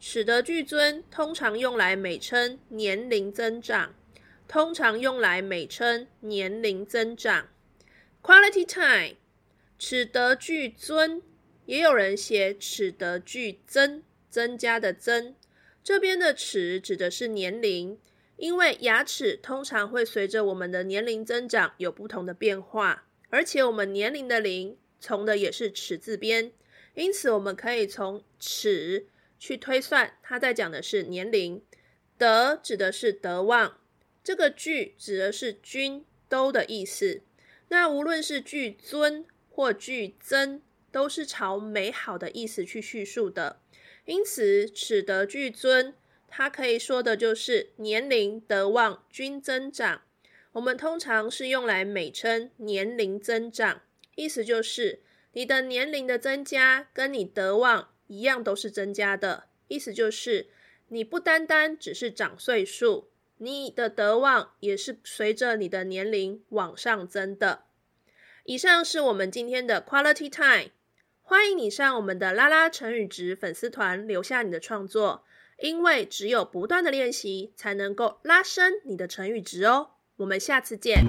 齿得俱尊，通常用来美称年龄增长。通常用来美称年龄增长。Quality time，齿得俱尊，也有人写齿得俱增，增加的增。这边的齿指的是年龄。因为牙齿通常会随着我们的年龄增长有不同的变化，而且我们年龄的龄从的也是齿字边，因此我们可以从齿去推算，他在讲的是年龄。德指的是德望，这个俱指的是均都的意思。那无论是俱尊或俱增，都是朝美好的意思去叙述的。因此，齿得俱尊。它可以说的就是年龄德望均增长，我们通常是用来美称年龄增长，意思就是你的年龄的增加跟你德望一样都是增加的，意思就是你不单单只是长岁数，你的德望也是随着你的年龄往上增的。以上是我们今天的 Quality Time，欢迎你上我们的拉拉成语值粉丝团留下你的创作。因为只有不断的练习，才能够拉升你的成语值哦。我们下次见。